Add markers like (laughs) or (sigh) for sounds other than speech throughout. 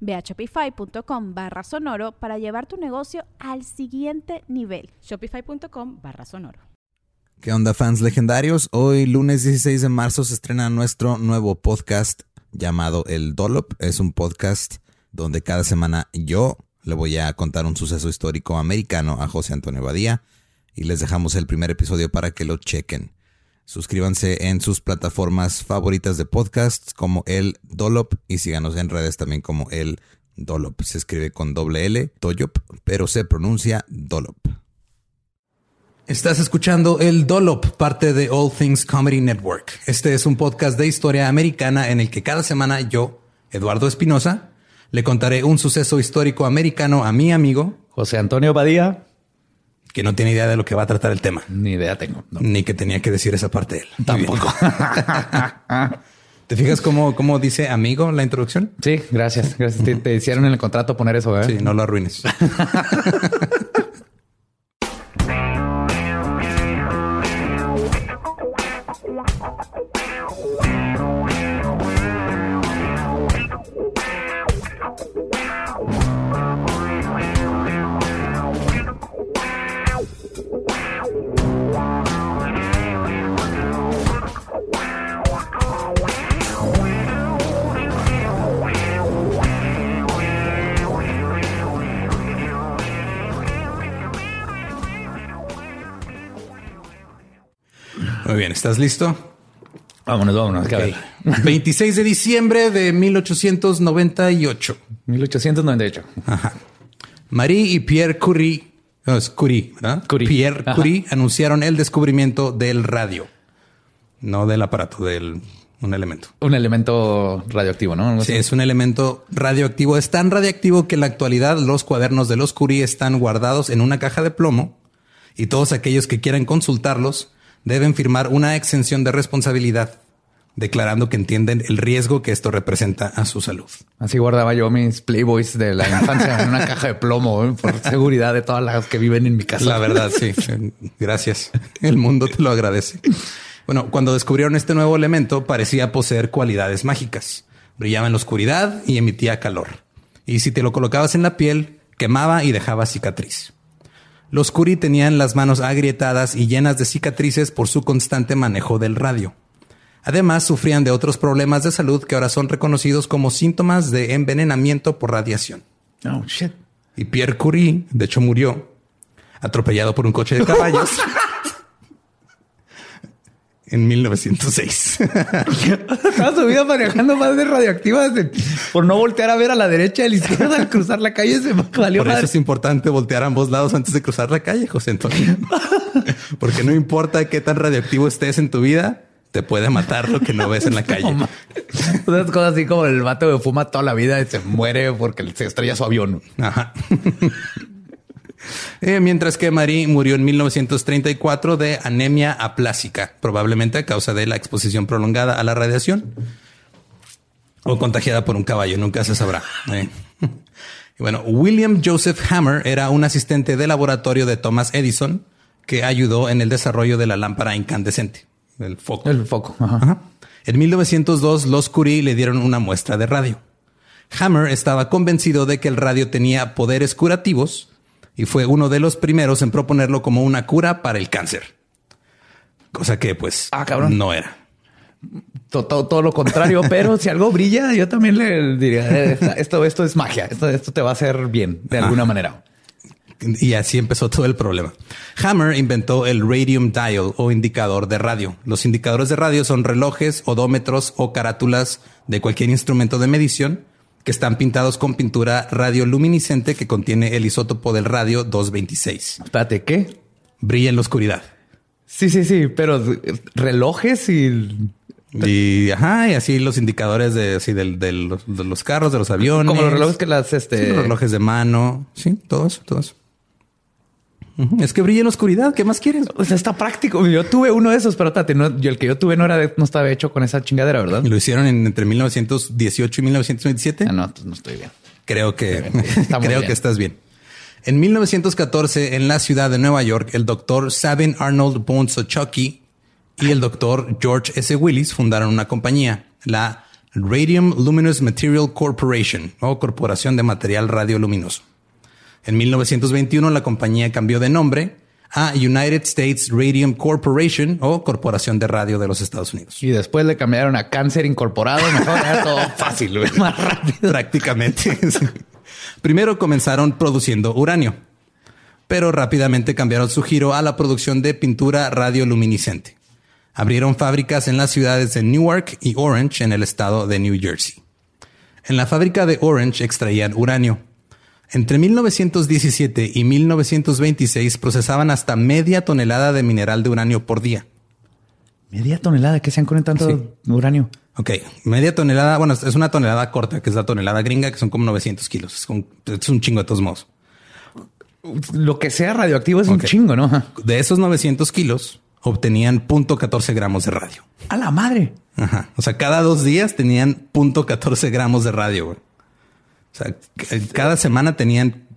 Ve a shopify.com barra sonoro para llevar tu negocio al siguiente nivel. Shopify.com barra sonoro. ¿Qué onda fans legendarios? Hoy lunes 16 de marzo se estrena nuestro nuevo podcast llamado El Dolop. Es un podcast donde cada semana yo le voy a contar un suceso histórico americano a José Antonio Badía y les dejamos el primer episodio para que lo chequen. Suscríbanse en sus plataformas favoritas de podcasts como el Dolop y síganos en redes también como el Dolop. Se escribe con doble L, Toyop, pero se pronuncia Dolop. Estás escuchando el Dolop, parte de All Things Comedy Network. Este es un podcast de historia americana en el que cada semana yo, Eduardo Espinosa, le contaré un suceso histórico americano a mi amigo José Antonio Badía que no tiene idea de lo que va a tratar el tema. Ni idea tengo. Ni que tenía que decir esa parte de él. Tampoco. (laughs) ¿Te fijas cómo, cómo dice amigo la introducción? Sí, gracias. Gracias. Te, te hicieron en el contrato poner eso, ¿eh? Sí, no lo arruines. (laughs) Muy bien, ¿estás listo? Vámonos, vámonos. Okay. 26 (laughs) (laughs) de diciembre de 1898. 1898. Ajá. Marie y Pierre Curie, no, es Curie, ¿verdad? Curie. Pierre Ajá. Curie anunciaron el descubrimiento del radio. No del aparato, del un elemento. Un elemento radioactivo, ¿no? Sí, es un elemento radioactivo. Es tan radioactivo que en la actualidad los cuadernos de los Curie están guardados en una caja de plomo y todos aquellos que quieran consultarlos deben firmar una exención de responsabilidad declarando que entienden el riesgo que esto representa a su salud. Así guardaba yo mis Playboys de la infancia en una caja de plomo ¿eh? por seguridad de todas las que viven en mi casa. La verdad, sí. Gracias. El mundo te lo agradece. Bueno, cuando descubrieron este nuevo elemento, parecía poseer cualidades mágicas. Brillaba en la oscuridad y emitía calor. Y si te lo colocabas en la piel, quemaba y dejaba cicatriz. Los Curie tenían las manos agrietadas y llenas de cicatrices por su constante manejo del radio. Además, sufrían de otros problemas de salud que ahora son reconocidos como síntomas de envenenamiento por radiación. Oh, shit. Y Pierre Curie, de hecho, murió atropellado por un coche de caballos (laughs) en 1906. (laughs) Toda su vida manejando más de radioactivas de- por no voltear a ver a la derecha y a la izquierda al cruzar la calle. Se valió Por eso madre. es importante voltear a ambos lados antes de cruzar la calle, José Antonio. (laughs) Porque no importa qué tan radioactivo estés en tu vida, te puede matar lo que no ves en la (laughs) calle. No, Unas cosas así como el vato que fuma toda la vida y se muere porque se estrella su avión. Ajá. Eh, mientras que Marie murió en 1934 de anemia aplásica, probablemente a causa de la exposición prolongada a la radiación o contagiada por un caballo, nunca se sabrá. Eh. Y (laughs) bueno, William Joseph Hammer era un asistente de laboratorio de Thomas Edison que ayudó en el desarrollo de la lámpara incandescente, el foco. El foco. Ajá. Ajá. En 1902, los Curie le dieron una muestra de radio. Hammer estaba convencido de que el radio tenía poderes curativos y fue uno de los primeros en proponerlo como una cura para el cáncer. Cosa que pues Ah, cabrón. no era. Todo, todo- todo lo contrario, (laughs) pero si algo brilla, yo también le diría eh, esto, esto es magia. Esto, esto te va a hacer bien de alguna manera. Y así empezó todo el problema. Hammer inventó el radium dial o indicador de radio. Los indicadores de radio son relojes, odómetros o carátulas de cualquier instrumento de medición que están pintados con pintura radioluminiscente que contiene el isótopo del radio 226. Espérate, ¿qué? Brilla en la oscuridad. Sí, sí, sí, pero relojes y y ajá, y así los indicadores de así del, del- de los carros, de los aviones. como los relojes que las este Sí, los relojes de mano. Sí, todo eso, todo eso. Es que brilla en la oscuridad. ¿Qué más quieres? O sea, está práctico. Yo tuve uno de esos, pero tate, no, yo el que yo tuve no era de- no estaba hecho con esa chingadera, ¿verdad? Y lo hicieron en- entre 1918 y 1927. Ah, no, entonces no estoy bien. Creo que Estamos creo bien. que estás bien. En 1914, en la ciudad de Nueva York, el doctor Sabin Arnold Bones Ochoki y el doctor George S. Willis fundaron una compañía, la Radium Luminous Material Corporation o Corporación de Material Radioluminoso. En 1921, la compañía cambió de nombre a United States Radium Corporation o Corporación de Radio de los Estados Unidos. Y después le cambiaron a cáncer incorporado. Mejor era (laughs) todo fácil, más rápido. Prácticamente. (laughs) sí. Primero comenzaron produciendo uranio, pero rápidamente cambiaron su giro a la producción de pintura radioluminiscente. Abrieron fábricas en las ciudades de Newark y Orange en el estado de New Jersey. En la fábrica de Orange extraían uranio. Entre 1917 y 1926 procesaban hasta media tonelada de mineral de uranio por día. Media tonelada que sean con tanto Sí. uranio. Ok, media tonelada, bueno, es una tonelada corta, que es la tonelada gringa, que son como 900 kilos. Es, un chingo de todos modos. Lo que sea radioactivo es un chingo, ¿no? De esos 900 kilos, obtenían 0.14 gramos de radio. A la madre. Ajá. O sea, cada dos días tenían 0.14 gramos de radio. güey. O sea, cada semana tenían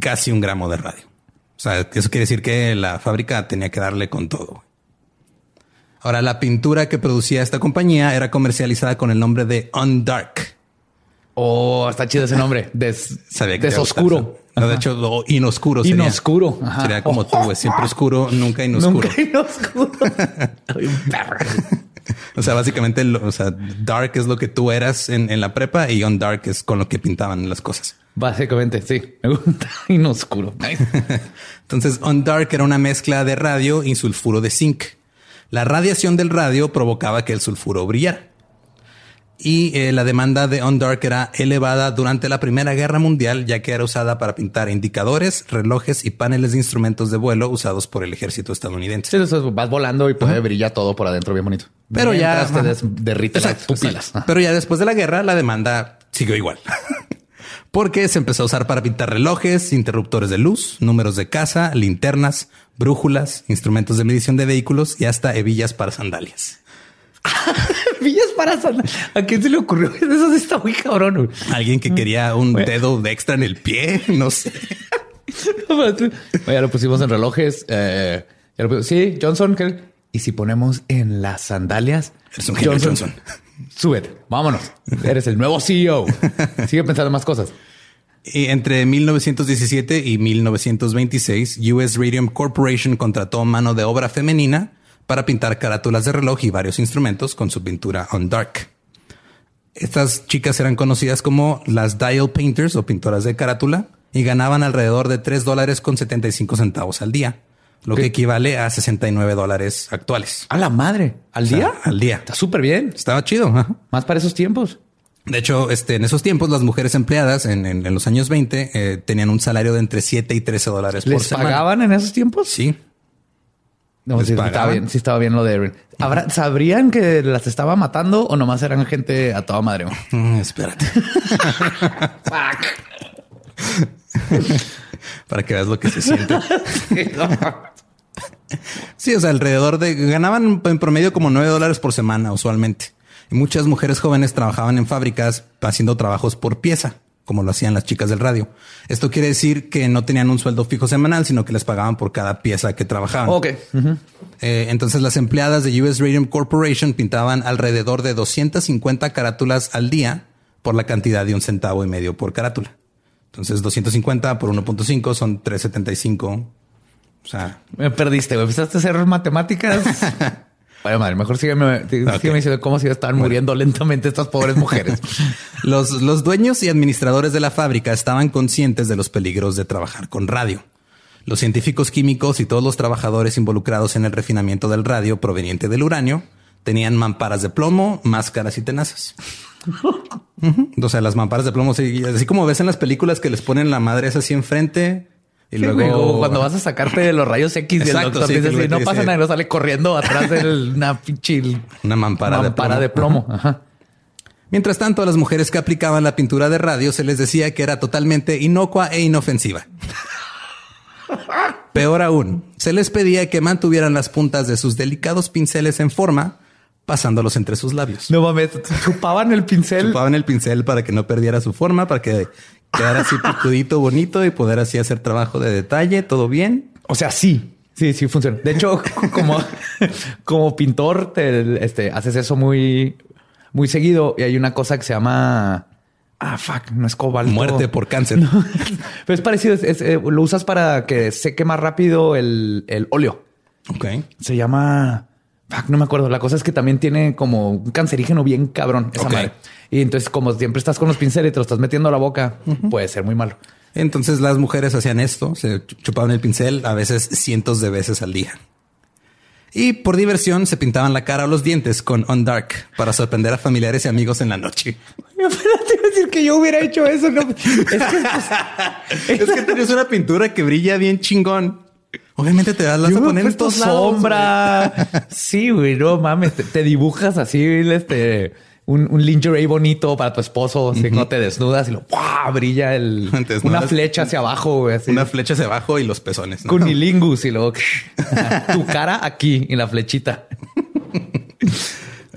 casi un gramo de radio. O sea, eso quiere decir que la fábrica tenía que darle con todo. Ahora, la pintura que producía esta compañía era comercializada con el nombre de Undark. Oh, está chido ese nombre. Des, (laughs) Sabía que desoscuro. No, de hecho, lo inoscuro sería. Inoscuro. Ajá. Sería como tú, güey. (laughs) Siempre oscuro, nunca inoscuro. Nunca inoscuro. (laughs) Soy un perro. (laughs) O sea, básicamente, lo- o sea, dark es lo que tú eras en, en la prepa y on dark es con lo que pintaban las cosas. Básicamente, sí. Me gusta (laughs) inoscuro. (laughs) Entonces, on dark era una mezcla de radio y sulfuro de zinc. La radiación del radio provocaba que el sulfuro brillara. Y eh, la demanda de on dark era elevada durante la Primera Guerra Mundial, ya que era usada para pintar indicadores, relojes y paneles de instrumentos de vuelo usados por el ejército estadounidense. Sí, eso es, vas volando y puede brillar todo por adentro bien bonito. Pero ya- te las pupilas. Pero ya después de la guerra, la demanda siguió igual. (laughs) Porque se empezó a usar para pintar relojes, interruptores de luz, números de casa, linternas, brújulas, instrumentos de medición de vehículos y hasta hebillas para sandalias. (laughs) Villas para sandal- ¿A quién se le ocurrió? (laughs) Eso sí está muy cabrón. güey. Alguien que quería un dedo de extra en el pie, (laughs) no sé. ya lo pusimos en relojes. eh, ya lo pusimos- Sí, Johnson. ¿qué? Y si ponemos en las sandalias, Eres un genio, Johnson. Súbete, vámonos. Eres el nuevo CEO. Sigue pensando más cosas. Y entre 1917 y 1926, US Radium Corporation contrató mano de obra femenina para pintar carátulas de reloj y varios instrumentos con su pintura on dark. Estas chicas eran conocidas como las dial painters o pintoras de carátula y ganaban alrededor de 3 dólares con 75 centavos al día, lo que equivale a 69 dólares actuales. A la madre. ¿Al O sea, día? al día. Está súper bien. Estaba chido. ajá. Más para esos tiempos. De hecho, este, en esos tiempos, las mujeres empleadas en, en- en los años 20 eh, tenían un salario de entre 7 y 13 dólares por ¿Les semana. pagaban en esos tiempos? Sí. No, ¿Les sí, estaba bien. Sí, estaba bien lo de Erin. ¿Habrá- ¿Sabrían que las estaba matando o nomás eran gente a toda madre? Mm, espérate. (laughs) (laughs) Para que veas lo que se siente. (laughs) Sí, o sea, alrededor de ganaban en promedio como 9 dólares por semana usualmente. Y muchas mujeres jóvenes trabajaban en fábricas haciendo trabajos por pieza, como lo hacían las chicas del radio. Esto quiere decir que no tenían un sueldo fijo semanal, sino que les pagaban por cada pieza que trabajaban. ok. Eh, entonces las empleadas de US Radium Corporation pintaban alrededor de 250 carátulas al día por la cantidad de un centavo y medio por carátula. Entonces 250 por 1.5 son 375. O sea, Me perdiste, güey. Empezaste a hacer matemáticas. (laughs) Vaya madre, mejor sígueme, sígueme Ok. diciendo cómo si estaban muriendo lentamente estas pobres mujeres. (laughs) los, los dueños y administradores de la fábrica estaban conscientes de los peligros de trabajar con radio. Los científicos químicos y todos los trabajadores involucrados en el refinamiento del radio proveniente del uranio tenían mamparas de plomo, máscaras y tenazas. (laughs) O sea, las mamparas de plomo, así como ves en las películas que les ponen la madre esa así enfrente, y luego cuando vas a sacarte de los rayos X y el doctor dice, no pasa nada, no sale corriendo atrás de una pinche una mampara, de plomo. Mientras tanto, a las mujeres que aplicaban la pintura de radio se les decía que era totalmente inocua e inofensiva. Peor aún, se les pedía que mantuvieran las puntas de sus delicados pinceles en forma, pasándolos entre sus labios. No mames, chupaban el pincel. Chupaban el pincel para que no perdiera su forma, para que quedar así picudito, bonito y poder así hacer trabajo de detalle, todo bien. O sea, sí, sí, sí funciona. De hecho, (laughs) como, como pintor, te, este, haces eso muy, muy seguido y hay una cosa que se llama Ah, fuck, no es cobalto. Muerte por cáncer. (laughs) Pero es parecido. Eh, lo usas para que seque más rápido el, el óleo. Ok. Se llama. Fuck, no me acuerdo. La cosa es que también tiene como un cancerígeno bien cabrón esa madre. Y entonces, como siempre estás con los pinceles y te lo estás metiendo a la boca, puede ser muy malo. Entonces las mujeres hacían esto, se chupaban el pincel a veces cientos de veces al día. Y por diversión se pintaban la cara o los dientes con On Dark para sorprender a familiares y amigos en la noche. Te decir que yo hubiera hecho eso. No. Es que, es una pintura que brilla bien chingón. Obviamente te vas a poner en sombra. sí, güey, no mames, te, dibujas así, este un, un, lingerie bonito para tu esposo, si no te desnudas y lo brilla el, (laughs) una flecha hacia abajo. Una flecha hacia abajo y los pezones. ¿no? Cunilingus y luego (laughs) tu cara aquí y la flechita.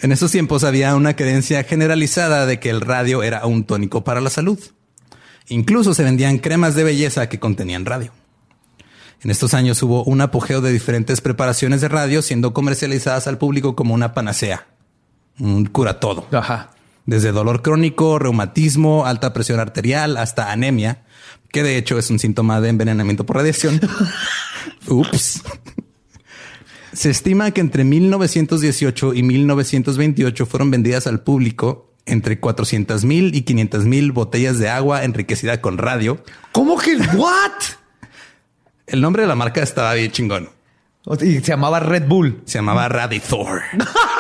en esos tiempos había una creencia generalizada de que el radio era un tónico para la salud. Incluso se vendían cremas de belleza que contenían radio. En estos años hubo un apogeo de diferentes preparaciones de radio siendo comercializadas al público como una panacea cura todo. Ajá. Desde dolor crónico, reumatismo, alta presión arterial, hasta anemia, que de hecho es un síntoma de envenenamiento por radiación. (laughs) Ups. Se estima que entre 1918 y 1928 fueron vendidas al público entre 400 mil y 500 mil botellas de agua enriquecida con radio. ¿Cómo que what? (laughs) El nombre de la marca estaba bien chingón. Y se llamaba Red Bull. Se llamaba Radithor. (laughs)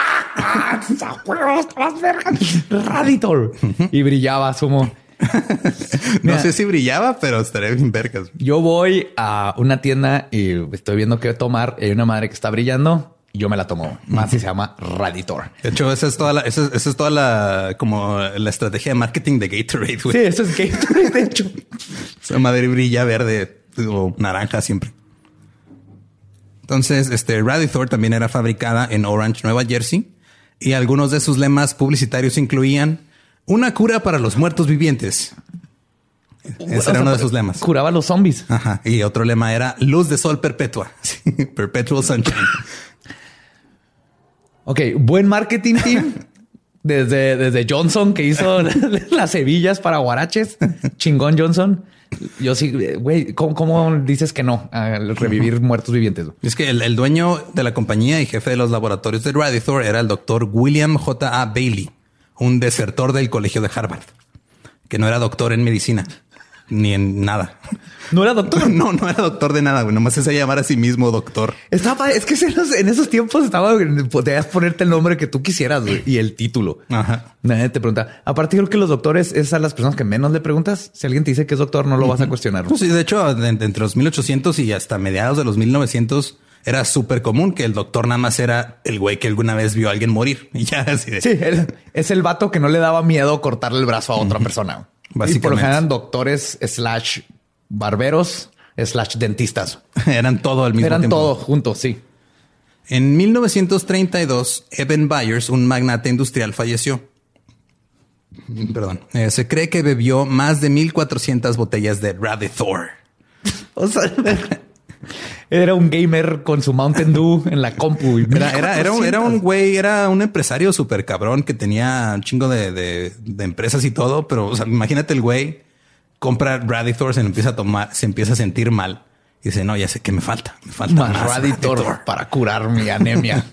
Raditor. Y brillaba, sumo. (laughs) no sé si brillaba, pero estaré bien vergas. Yo voy a una tienda y estoy viendo qué tomar. Hay una madre que está brillando y yo me la tomo. Más se llama Raditor. De hecho, esa es toda la, esa, es toda la, como la estrategia de marketing de Gatorade. Sí, eso es Gatorade. De hecho, (laughs) esa madre brilla verde o naranja siempre. Entonces, este Raditor también era fabricada en Orange, Nueva Jersey y algunos de sus lemas publicitarios incluían una cura para los muertos vivientes. Ese era uno de sus lemas. Curaba a los zombies. Ajá. Y otro lema era luz de sol perpetua. (laughs) Perpetual sunshine. Ok, buen marketing team. Desde, desde Johnson que hizo (laughs) las hebillas para guaraches. Chingón Johnson. Yo sí, güey, ¿cómo, dices que no al revivir muertos vivientes? Es que el, dueño de la compañía y jefe de los laboratorios de Radithor era el doctor William J. A. Bailey, un desertor del colegio de Harvard, que no era doctor en medicina ni en nada. ¿No era doctor? (laughs) No, no era doctor de nada, güey. Nomás se llamar a sí mismo doctor. Estaba, es que en esos, tiempos estaba, podías ponerte el nombre que tú quisieras y el título. Ajá. Nadie te pregunta. Aparte, creo que los doctores es a las personas que menos le preguntas. Si alguien te dice que es doctor, no lo vas a cuestionar. sí, de hecho, entre los 1800 y hasta mediados de los 1900 era súper común que el doctor nada más era el güey que alguna vez vio a alguien morir (laughs) y ya así Sí, es el vato que no le daba miedo cortarle el brazo a otra persona. Básicamente. Y por lo general doctores slash barberos slash dentistas. (laughs) Eran todo al mismo Eran tiempo. Eran todo juntos, sí. En 1932, Evan Byers, un magnate industrial, falleció. Perdón. Eh, se cree que bebió más de 1400 botellas de Radithor. (laughs) o sea, (laughs) era un gamer con su Mountain Dew en la compu. Era, era, un, era un güey, era un empresario súper cabrón que tenía un chingo de, de, empresas y todo. Pero o sea, imagínate el güey compra Radithor, se empieza a tomar, se empieza a sentir mal. Y dice, no, ya sé que me falta, me falta más, más para curar mi anemia.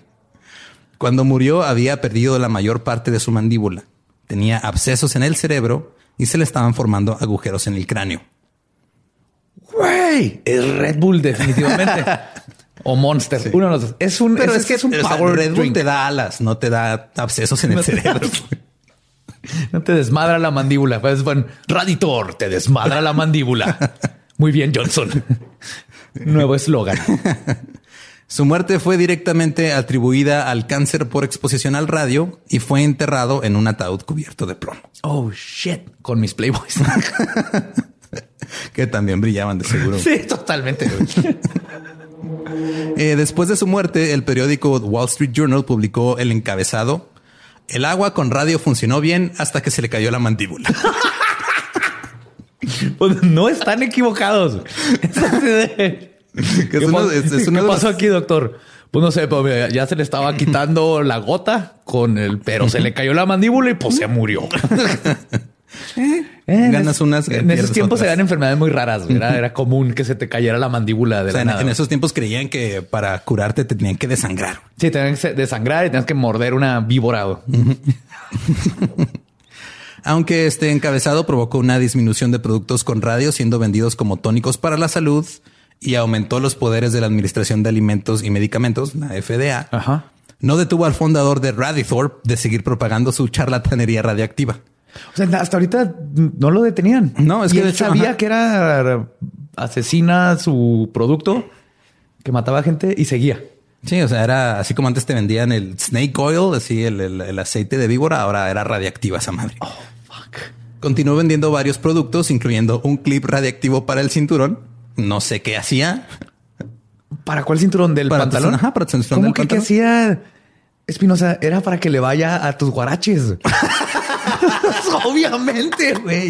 (laughs) Cuando murió había perdido la mayor parte de su mandíbula. Tenía abscesos en el cerebro y se le estaban formando agujeros en el cráneo. Güey, es Red Bull definitivamente. (laughs) o Monster. Uno de los dos. Es un, Pero es, es, que es un power Red Bull drink. te da alas, no te da abscesos en el cerebro. (laughs) No te desmadra la mandíbula. Pues bueno, Raditor te desmadra la mandíbula. (laughs) Muy bien, Johnson. Nuevo eslogan. Su muerte fue directamente atribuida al cáncer por exposición al radio y fue enterrado en un ataúd cubierto de plomo, Oh shit. Con mis Playboys. Que también brillaban de seguro. (laughs) sí, totalmente. (laughs) Eh, después de su muerte, el periódico Wall Street Journal publicó el encabezado El agua con radio funcionó bien hasta que se le cayó la mandíbula. (laughs) Pues no están equivocados. ¿Qué, uno- es- qué los- pasó aquí, doctor? Pues no sé, pero mira, ya se le estaba quitando la gota con el, pero se le cayó la mandíbula y pues se murió. Eh, en Ganas es- unas, En esos tiempos otras. dan enfermedades muy raras. Era, era común que se te cayera la mandíbula de O sea, la en, nada. en esos tiempos creían que para curarte te tenían que desangrar. Sí, tenías que desangrar y tenías que morder una víbora. (laughs) Aunque este encabezado provocó una disminución de productos con radio siendo vendidos como tónicos para la salud y aumentó los poderes de la Administración de Alimentos y Medicamentos, la FDA, Ajá. no detuvo al fundador de Radithorp de seguir propagando su charlatanería radioactiva. O sea, hasta ahorita no lo detenían. No, es Y que él de hecho, sabía ajá. que era asesina su producto, que mataba gente y seguía. Sí, o sea, era así como antes te vendían el snake oil, así el, el- el aceite de víbora, ahora era radiactiva esa madre. Fuck. Continuó vendiendo varios productos, incluyendo un clip radiactivo para el cinturón. No sé qué hacía. ¿Para cuál cinturón del Para pantalón? ajá, para tu cinturón ¿Cómo del que qué pantalón. hacía? Espinosa, era para que le vaya a tus guaraches. (laughs) (laughs) Obviamente, güey.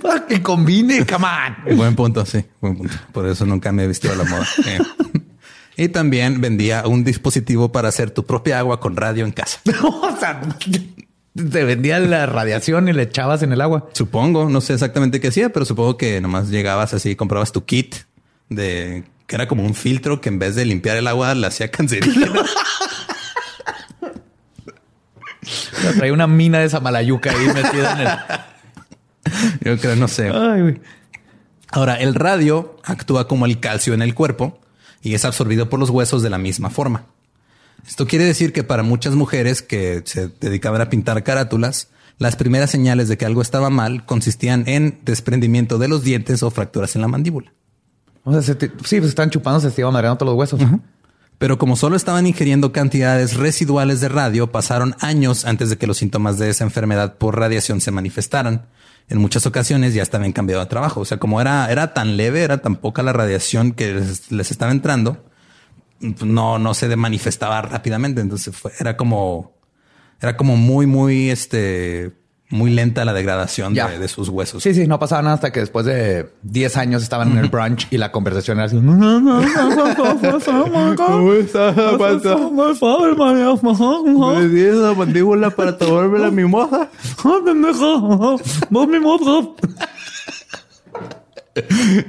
para que combine, come on. Buen punto, sí, buen punto. Por eso nunca me he vestido a la moda. Eh. Y también vendía un dispositivo para hacer tu propia agua con radio en casa. (laughs) o sea, te vendía la radiación y le echabas en el agua. Supongo, no sé exactamente qué hacía, pero supongo que nomás llegabas así, comprabas tu kit de que era como un filtro que en vez de limpiar el agua la hacía (laughs) cancerígena. Sea, traía una mina de Samalayuca ahí metida en el. Yo creo, no sé. Ay. Ahora, el radio actúa como el calcio en el cuerpo y es absorbido por los huesos de la misma forma. Esto quiere decir que para muchas mujeres que se dedicaban a pintar carátulas, las primeras señales de que algo estaba mal consistían en desprendimiento de los dientes o fracturas en la mandíbula. O sea, se te- sí, pues están chupando, se te iban madreando todos los huesos. Pero como solo estaban ingiriendo cantidades residuales de radio, pasaron años antes de que los síntomas de esa enfermedad por radiación se manifestaran. En muchas ocasiones ya estaban cambiado de trabajo. O sea, como era, era tan leve, era tan poca la radiación que les, les estaba entrando, no, no se manifestaba rápidamente. Entonces fue, era como, era como muy, muy, este, muy lenta la degradación de, de sus huesos. Sí, sí, no pasaba nada hasta que después de 10 años estaban en el brunch y la conversación era así. ¿Cómo estás? esa mandíbula para tomarme la mimosa.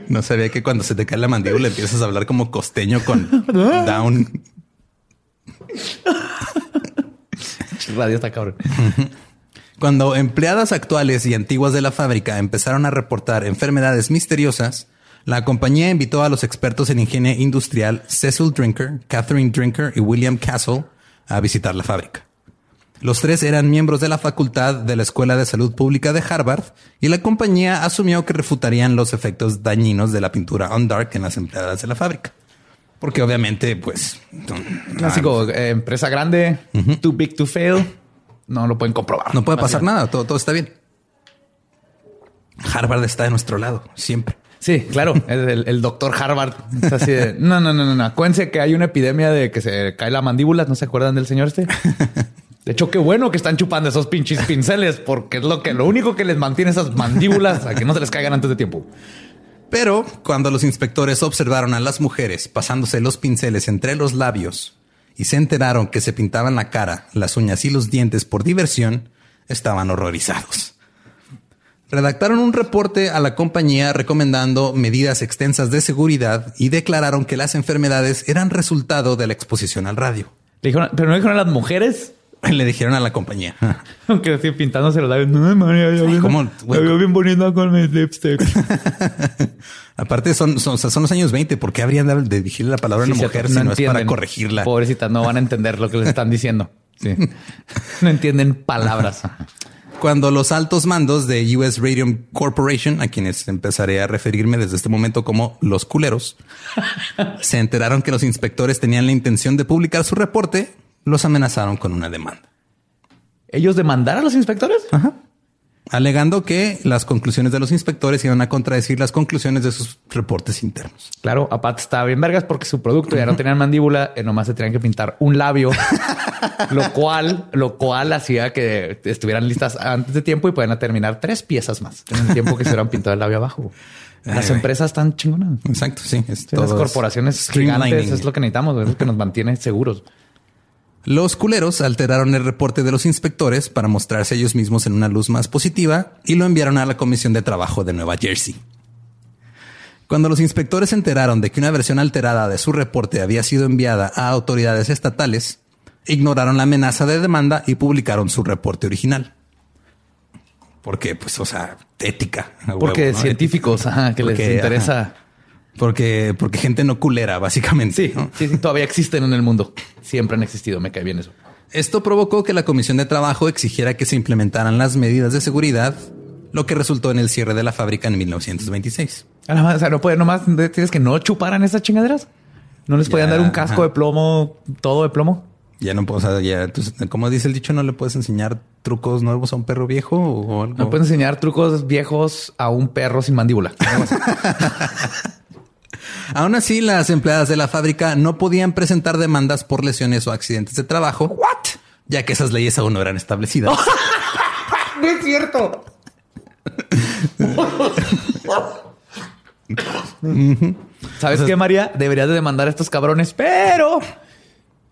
No sabía que cuando se te cae la mandíbula empiezas a hablar como costeño con down. Radio está cabrón. Cuando empleadas actuales y antiguas de la fábrica empezaron a reportar enfermedades misteriosas, la compañía invitó a los expertos en higiene industrial Cecil Drinker, Catherine Drinker y William Castle a visitar la fábrica. Los tres eran miembros de la facultad de la Escuela de Salud Pública de Harvard y la compañía asumió que refutarían los efectos dañinos de la pintura on dark en las empleadas de la fábrica. Porque obviamente, pues... Clásico, eh, empresa grande, too big to fail. No lo pueden comprobar. No puede pasar nada, todo, todo está bien. Harvard está de nuestro lado, siempre. Sí, claro. (laughs) El doctor Harvard es así de no, no, no, no, no. Acuérdense que hay una epidemia de que se cae la mandíbula. ¿No se acuerdan del señor este? (laughs) De hecho, qué bueno que están chupando esos pinches pinceles, porque es lo que lo único que les mantiene esas mandíbulas a que no se les caigan antes de tiempo. Pero cuando los inspectores observaron a las mujeres pasándose los pinceles entre los labios y se enteraron que se pintaban la cara, las uñas y los dientes por diversión, estaban horrorizados. Redactaron un reporte a la compañía recomendando medidas extensas de seguridad y declararon que las enfermedades eran resultado de la exposición al radio. Dijeron, pero no dijeron a las mujeres (laughs) Le dijeron a la compañía. (laughs) Aunque así pintándose los labios. No, veo bien con mi lipstick. (laughs) Aparte son, son, o sea, son los años 20. ¿Por qué habrían de, dirigirle la palabra a una mujer si no es para corregirla? Pobrecita, no van a entender lo que les están diciendo. Sí. No entienden palabras. Cuando los altos mandos de US Radium Corporation, a quienes empezaré a referirme desde este momento como los culeros, se enteraron que los inspectores tenían la intención de publicar su reporte, los amenazaron con una demanda. ¿Ellos demandar a los inspectores? alegando que las conclusiones de los inspectores iban a contradecir las conclusiones de sus reportes internos. Claro, Apat estaba bien vergas porque su producto ya no tenían mandíbula, eh, nomás se tenían que pintar un labio, (laughs) lo cual, lo cual hacía que estuvieran listas antes de tiempo y puedan terminar tres piezas más en el tiempo que se hubieran pintado el labio abajo. Las Ay, empresas están chingonas. Exacto, sí. es Sí, las corporaciones gigantes es lo que necesitamos, es lo que nos mantiene seguros. Los culeros alteraron el reporte de los inspectores para mostrarse ellos mismos en una luz más positiva y lo enviaron a la Comisión de Trabajo de Nueva Jersey. Cuando los inspectores se enteraron de que una versión alterada de su reporte había sido enviada a autoridades estatales, ignoraron la amenaza de demanda y publicaron su reporte original. Porque, pues, o sea, ética. Porque científicos, ajá, que les interesa. ajá. Porque, porque gente no culera, básicamente. Sí, ¿no? sí, sí, todavía existen en el mundo. Siempre han existido. Me cae bien eso. Esto provocó que la Comisión de Trabajo exigiera que se implementaran las medidas de seguridad, lo que resultó en el cierre de la fábrica en 1926. A la madre, O sea, no puede nomás tienes que no chuparan esas chingaderas. No les podían Ya, dar un casco ajá. de plomo, todo de plomo. Ya no puedo, o sea, ya, entonces, como dice el dicho, no le puedes enseñar trucos nuevos a un perro viejo o algo. No puedes enseñar trucos viejos a un perro sin mandíbula. (laughs) Aún así, las empleadas de la fábrica no podían presentar demandas por lesiones o accidentes de trabajo. What? Ya que esas leyes aún no eran establecidas. (laughs) no es cierto. ¿Sabes qué, María? Deberías de demandar a estos cabrones, pero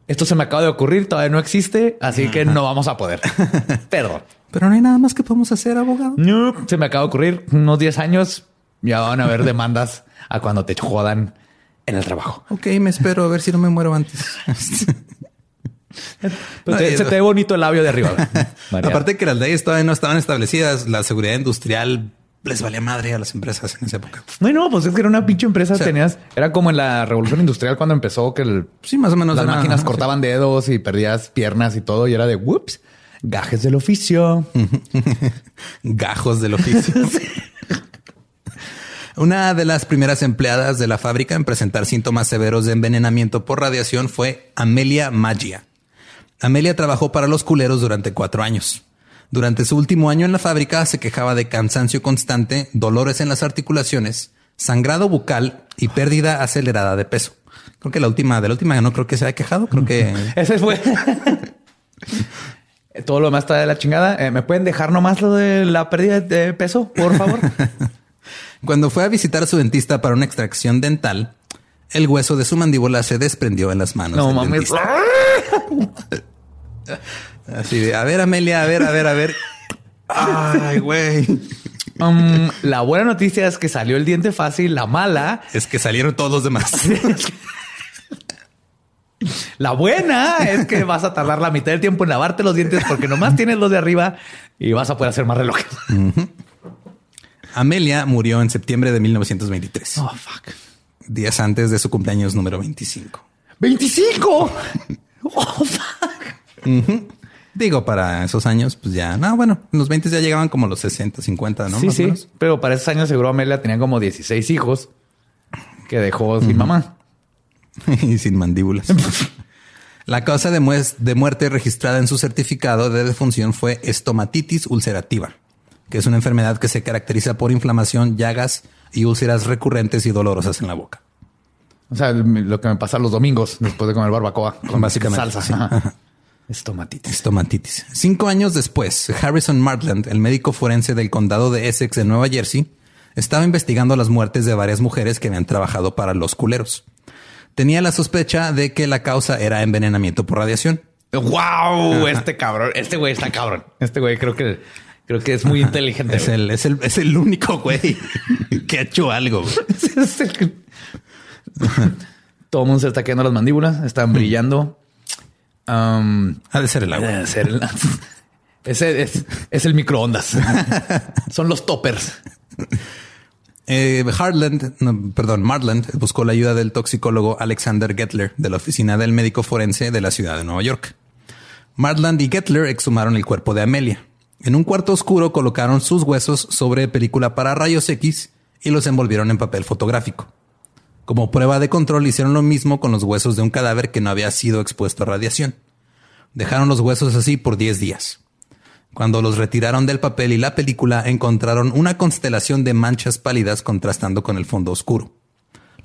esto se me acaba de ocurrir, todavía no existe, así que no vamos a poder. (laughs) Perdón. Pero no hay nada más que podemos hacer, abogado. No, se me acaba de ocurrir unos 10 años. Ya van a haber demandas a cuando te jodan en el trabajo. Ok, me espero a ver si no me muero antes. (laughs) Pero te- se te ve bonito el labio de arriba. (laughs) Aparte que las leyes todavía no estaban establecidas, la seguridad industrial les valía madre a las empresas en esa época. No, no, pues es que era una pinche empresa. sea- tenías, era como en la revolución industrial cuando empezó que el- Sí, más o menos. las era- máquinas cortaban dedos y perdías piernas y todo. Y era de whoops, gajes del oficio. (laughs) Gajos del oficio. Una de las primeras empleadas de la fábrica en presentar síntomas severos de envenenamiento por radiación fue Amelia Maggia. Amelia trabajó para los culeros durante cuatro años. Durante su último año en la fábrica se quejaba de cansancio constante, dolores en las articulaciones, sangrado bucal y pérdida acelerada de peso. Creo que la última, de la última no creo que se haya quejado. Creo que (laughs) Ese fue. (laughs) Todo lo demás está de la chingada. Eh, ¿Me pueden dejar nomás lo de la pérdida de peso, por favor? (laughs) Cuando fue a visitar a su dentista para una extracción dental, el hueso de su mandíbula se desprendió en las manos. no del mames. dentista. Así de, a ver, Amelia, a ver, a ver, a ver. Ay, güey. Um, la buena noticia es que salió el diente fácil. La mala Es que salieron todos los demás. (laughs) La buena es que vas a tardar la mitad del tiempo en lavarte los dientes porque nomás tienes los de arriba y vas a poder hacer más relojes. Amelia murió en septiembre de 1923, Oh, fuck. días antes de su cumpleaños número 25. ¡25! (laughs) Oh, fuck. Digo, para esos años, pues ya, no, bueno, en los 20 ya llegaban como los 60, 50, ¿no? sí, Más sí. menos. Pero para esos años seguro Amelia tenía como 16 hijos que dejó sin mamá. (laughs) y sin mandíbulas. (laughs) La causa de, de muerte registrada en su certificado de defunción fue estomatitis ulcerativa, que es una enfermedad que se caracteriza por inflamación, llagas y úlceras recurrentes y dolorosas en la boca. O sea, lo que me pasa los domingos después de comer barbacoa con Básicamente, salsa. sí. Ajá. Estomatitis. Estomatitis. Cinco años después, Harrison Martland, el médico forense del condado de Essex en Nueva Jersey, estaba investigando las muertes de varias mujeres que habían trabajado para los culeros. Tenía la sospecha de que la causa era envenenamiento por radiación. ¡Wow! Este cabrón, este güey está cabrón. Este güey creo que creo que es muy inteligente. Es el, es el, es el único güey (laughs) que ha hecho algo. (laughs) Todo el mundo se está quedando las mandíbulas, están brillando. Um, ha de ser el agua. debe ser el- (laughs) ese es, es el microondas. Son los toppers. Eh, Harland, no, perdón, Marland buscó la ayuda del toxicólogo Alexander Gettler de la oficina del médico forense de la ciudad de Nueva York. Marland y Gettler exhumaron el cuerpo de Amelia. En un cuarto oscuro colocaron sus huesos sobre película para rayos X y los envolvieron en papel fotográfico. Como prueba de control hicieron lo mismo con los huesos de un cadáver que no había sido expuesto a radiación. Dejaron los huesos así por 10 días. Cuando los retiraron del papel y la película, encontraron una constelación de manchas pálidas contrastando con el fondo oscuro,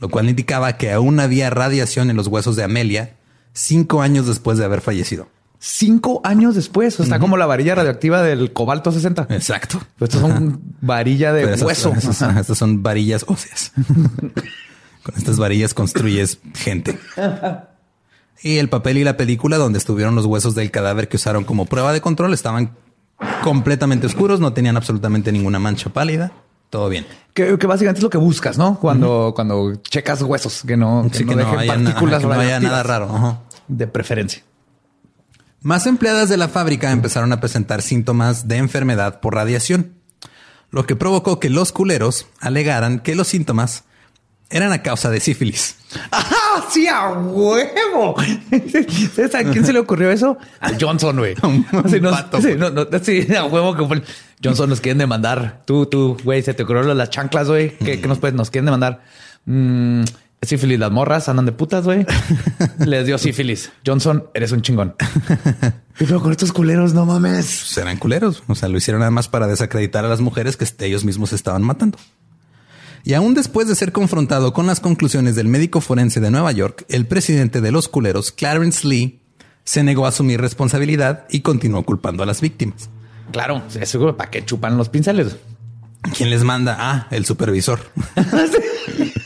lo cual indicaba que aún había radiación en los huesos de Amelia cinco años después de haber fallecido. Cinco años después. Está como la varilla radioactiva del cobalto 60. Exacto. Pero estos son varilla de esas- hueso. esas- estas son varillas óseas. (laughs) Con estas varillas construyes gente. Y el papel y la película donde estuvieron los huesos del cadáver que usaron como prueba de control estaban completamente oscuros, no tenían absolutamente ninguna mancha pálida. Todo bien. Que, que básicamente es lo que buscas, ¿no? Cuando, cuando checas huesos, que no, que Sí, no que no dejen haya, na- partículas que no haya nada raro. De preferencia. Más empleadas de la fábrica empezaron a presentar síntomas de enfermedad por radiación, lo que provocó que los culeros alegaran que los síntomas eran a causa de sífilis. ¡Ah, sí, a huevo! (laughs) ¿Sabes a quién se le ocurrió eso? Al Johnson, güey. Sí, no, vato, sí, güey. no, no, sí, a huevo que fue el- Johnson nos quieren demandar. Tú, tú, güey, se te ocurrió las chanclas, güey. ¿Qué, qué nos puedes? Nos quieren demandar. Mm, sífilis, las morras andan de putas, güey. (laughs) Les dio sífilis. Johnson, eres un chingón. (laughs) Y pero con estos culeros, no mames. Pues eran culeros. O sea, lo hicieron nada más para desacreditar a las mujeres que ellos mismos estaban matando. Y aún después de ser confrontado con las conclusiones del médico forense de Nueva York, el presidente de los culeros, Clarence Lee, se negó a asumir responsabilidad y continuó culpando a las víctimas. Claro, eso güey, para qué chupan los pinceles. ¿Quién les manda? Ah, el supervisor. (laughs)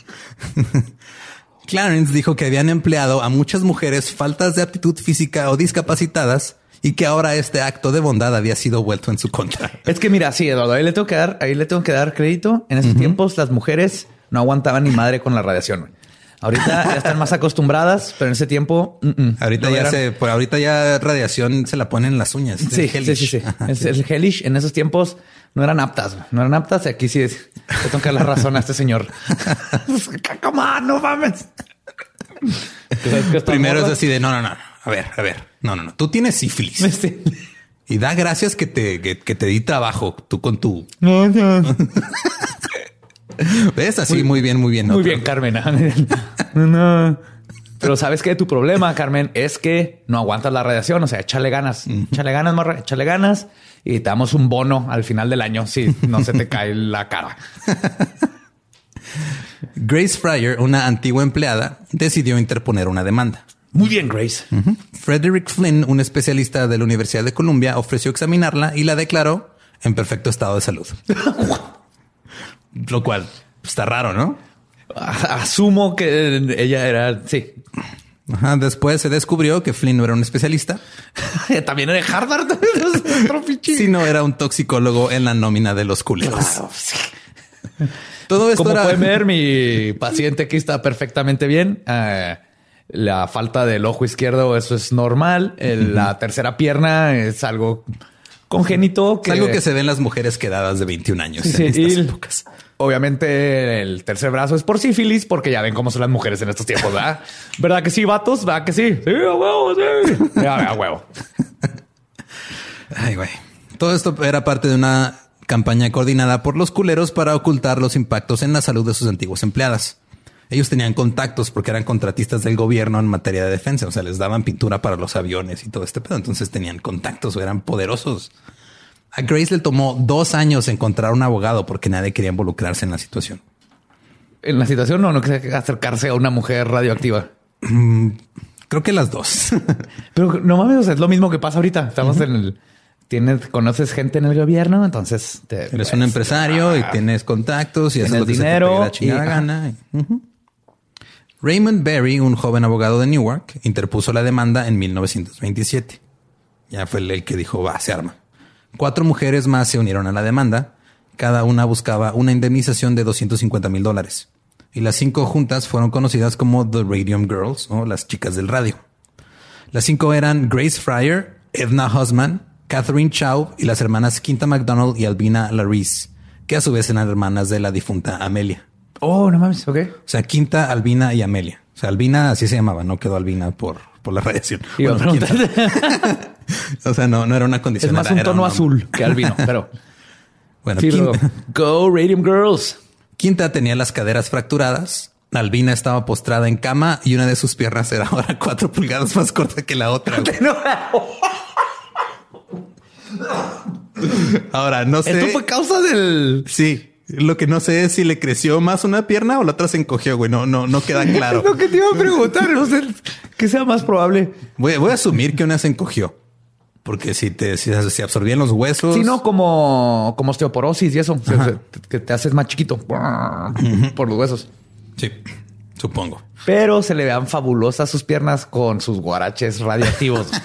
(laughs) Clarence dijo que habían empleado a muchas mujeres faltas de aptitud física o discapacitadas y que ahora este acto de bondad había sido vuelto en su contra. Es que mira, sí, Eduardo, ahí le tengo que dar, ahí le tengo que dar crédito. En esos tiempos las mujeres no aguantaban ni madre con la radiación. Ahorita ya están más acostumbradas, pero en ese tiempo mm, mm, Ahorita no ya eran- se, por ahorita ya radiación se la ponen en las uñas. Sí, sí, sí, sí. (laughs) Ajá, Es el hellish en esos tiempos no eran aptas, no eran aptas. Y aquí sí es, le dar la razón a este señor. (laughs) Come on, no mames. ¿Sabes qué está Primero es así de no, no, no. A ver, a ver. No, no, no. Tú tienes sífilis (laughs) Sí. y da gracias que te, que, que te di trabajo tú con tu. (laughs) ¿Ves? Así muy, bien, muy bien. Muy bien, Carmen. (laughs) (laughs) no. Pero sabes que tu problema, Carmen, es que no aguantas la radiación. O sea, échale ganas, échale ganas, morra, échale ganas y te damos un bono al final del año si no se te cae la cara. Grace Fryer, una antigua empleada, decidió interponer una demanda. Muy bien, Grace. Frederick Flynn, un especialista de la Universidad de Columbia, ofreció examinarla y la declaró en perfecto estado de salud. Lo cual está raro, ¿no? Asumo que ella era, sí. Ajá, Después se descubrió que Flynn no era un especialista, (laughs) También era de Harvard. (laughs) Sino era un toxicólogo en la nómina de los culeros. Claro, sí. Todo esto Como era pueden ver, mi (laughs) paciente aquí está perfectamente bien. Eh, la falta del ojo izquierdo, eso es normal. El- La tercera pierna es algo congénito. Es algo que se ve en las mujeres quedadas de 21 años Sí, en sí, estas y- épocas. Obviamente el tercer brazo es por sífilis, porque ya ven cómo son las mujeres en estos tiempos, ¿verdad? (laughs) ¿Verdad que sí, vatos? ¿Verdad que sí? Sí, a huevo, sí. (laughs) Ya, a huevo. Ay, güey. Todo esto era parte de una campaña coordinada por los culeros para ocultar los impactos en la salud de sus antiguas empleadas. Ellos tenían contactos porque eran contratistas del gobierno en materia de defensa. O sea, les daban pintura para los aviones y todo este pedo. Entonces tenían contactos o eran poderosos. A Grace le tomó dos años encontrar un abogado porque nadie quería involucrarse en la situación. En la situación no, no quiere acercarse a una mujer radioactiva. Creo que las dos. (laughs) Pero no mames, o sea, es lo mismo que pasa ahorita. Estamos en el... Tienes, conoces gente en el gobierno, entonces te, Eres un empresario y tienes contactos y haces Tienes lo que dinero se te pegue la chingada y- gana. Ujú. Raymond Berry, un joven abogado de Newark, interpuso la demanda en 1927. Ya fue el que dijo, va, se arma. Cuatro mujeres más se unieron a la demanda. Cada una buscaba una indemnización de 250 mil dólares. Y las cinco juntas fueron conocidas como The Radium Girls o las chicas del radio. Las cinco eran Grace Fryer, Edna Husman, Catherine Chow y las hermanas Quinta McDonald y Albina Larice, que a su vez eran hermanas de la difunta Amelia. Oh, no mames, ok. O sea, Quinta, Albina y Amelia. O sea, Albina así se llamaba, no quedó Albina por, por la radiación. Bueno, (laughs) o sea, no, no era una Es condición. más era- un tono azul que albino, pero (laughs) Bueno, sí, Quinta, luego, Go Radium Girls. Quinta tenía las caderas fracturadas. Albina estaba postrada en cama y una de sus piernas era ahora cuatro pulgadas más corta que la otra. (laughs) Ahora, no sé. Esto fue causa del. Sí. Lo que no sé es si le creció más una pierna o la otra se encogió, güey. No, no, no queda (laughs) claro. Es lo que te iba a preguntar. No sé qué sea más probable. Voy, voy a asumir que una se encogió. Porque si te si, si absorbían los huesos. Sí, no como, como osteoporosis y eso, que te haces más chiquito por los huesos. Sí, supongo. Pero se le vean fabulosas sus piernas con sus guaraches radioactivos. (laughs)